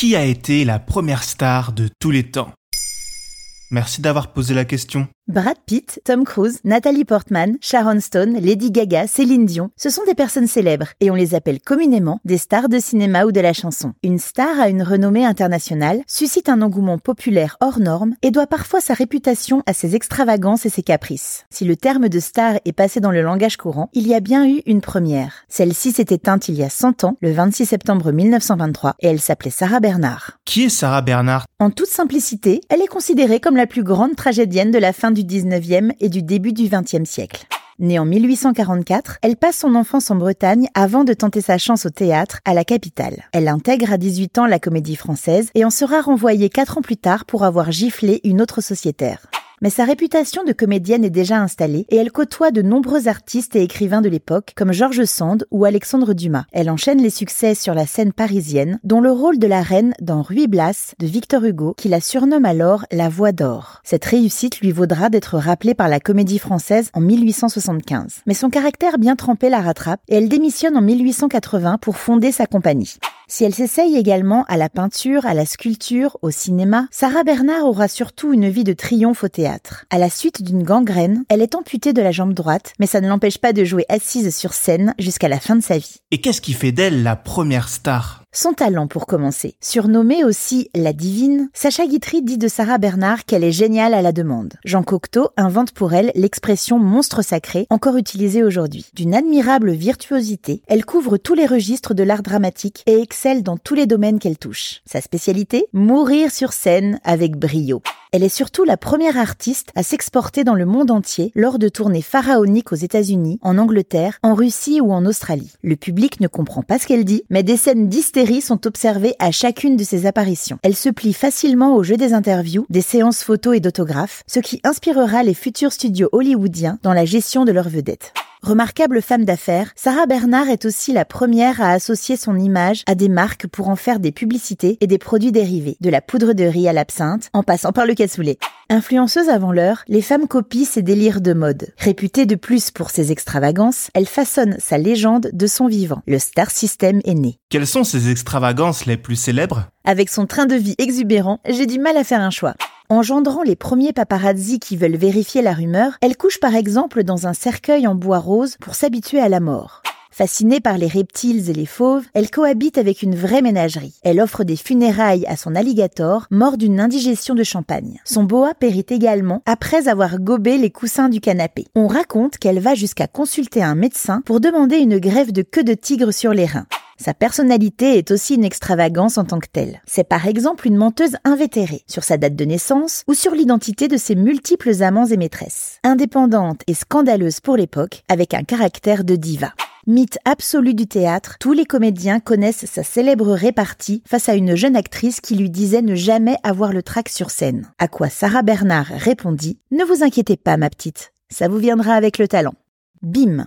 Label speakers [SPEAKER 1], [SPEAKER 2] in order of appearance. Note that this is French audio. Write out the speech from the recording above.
[SPEAKER 1] qui a été la première star de tous les temps? Merci d'avoir posé la question.
[SPEAKER 2] Brad Pitt, Tom Cruise, Natalie Portman, Sharon Stone, Lady Gaga, Céline Dion, ce sont des personnes célèbres et on les appelle communément des stars de cinéma ou de la chanson. Une star a une renommée internationale, suscite un engouement populaire hors norme et doit parfois sa réputation à ses extravagances et ses caprices. Si le terme de star est passé dans le langage courant, il y a bien eu une première. Celle-ci s'est éteinte il y a 100 ans, le 26 septembre 1923, et elle s'appelait Sarah Bernard.
[SPEAKER 1] Qui est Sarah Bernard
[SPEAKER 2] En toute simplicité, elle est considérée comme la plus grande tragédienne de la fin du 19e et du début du 20e siècle. Née en 1844, elle passe son enfance en Bretagne avant de tenter sa chance au théâtre à la capitale. Elle intègre à 18 ans la comédie française et en sera renvoyée 4 ans plus tard pour avoir giflé une autre sociétaire mais sa réputation de comédienne est déjà installée et elle côtoie de nombreux artistes et écrivains de l'époque comme Georges Sand ou Alexandre Dumas. Elle enchaîne les succès sur la scène parisienne, dont le rôle de la reine dans Ruy Blas de Victor Hugo, qui la surnomme alors la Voix d'or. Cette réussite lui vaudra d'être rappelée par la comédie française en 1875. Mais son caractère bien trempé la rattrape et elle démissionne en 1880 pour fonder sa compagnie. Si elle s'essaye également à la peinture, à la sculpture, au cinéma, Sarah Bernard aura surtout une vie de triomphe au théâtre. À la suite d'une gangrène, elle est amputée de la jambe droite, mais ça ne l'empêche pas de jouer assise sur scène jusqu'à la fin de sa vie.
[SPEAKER 1] Et qu'est-ce qui fait d'elle la première star?
[SPEAKER 2] Son talent pour commencer. Surnommée aussi la divine, Sacha Guitry dit de Sarah Bernard qu'elle est géniale à la demande. Jean Cocteau invente pour elle l'expression monstre sacré, encore utilisée aujourd'hui. D'une admirable virtuosité, elle couvre tous les registres de l'art dramatique et excelle dans tous les domaines qu'elle touche. Sa spécialité? Mourir sur scène avec brio. Elle est surtout la première artiste à s'exporter dans le monde entier lors de tournées pharaoniques aux États-Unis, en Angleterre, en Russie ou en Australie. Le public ne comprend pas ce qu'elle dit, mais des scènes d'hystérie sont observées à chacune de ses apparitions. Elle se plie facilement au jeu des interviews, des séances photos et d'autographes, ce qui inspirera les futurs studios hollywoodiens dans la gestion de leurs vedettes. Remarquable femme d'affaires, Sarah Bernard est aussi la première à associer son image à des marques pour en faire des publicités et des produits dérivés, de la poudre de riz à l'absinthe, en passant par le cassoulet. Influenceuse avant l'heure, les femmes copient ses délires de mode. Réputée de plus pour ses extravagances, elle façonne sa légende de son vivant. Le star system est né.
[SPEAKER 1] Quelles sont ses extravagances les plus célèbres?
[SPEAKER 2] Avec son train de vie exubérant, j'ai du mal à faire un choix. Engendrant les premiers paparazzi qui veulent vérifier la rumeur, elle couche par exemple dans un cercueil en bois rose pour s'habituer à la mort. Fascinée par les reptiles et les fauves, elle cohabite avec une vraie ménagerie. Elle offre des funérailles à son alligator, mort d'une indigestion de champagne. Son boa périt également après avoir gobé les coussins du canapé. On raconte qu'elle va jusqu'à consulter un médecin pour demander une grève de queue de tigre sur les reins. Sa personnalité est aussi une extravagance en tant que telle. C'est par exemple une menteuse invétérée sur sa date de naissance ou sur l'identité de ses multiples amants et maîtresses. Indépendante et scandaleuse pour l'époque, avec un caractère de diva. Mythe absolu du théâtre, tous les comédiens connaissent sa célèbre répartie face à une jeune actrice qui lui disait ne jamais avoir le trac sur scène. À quoi Sarah Bernard répondit Ne vous inquiétez pas, ma petite, ça vous viendra avec le talent. Bim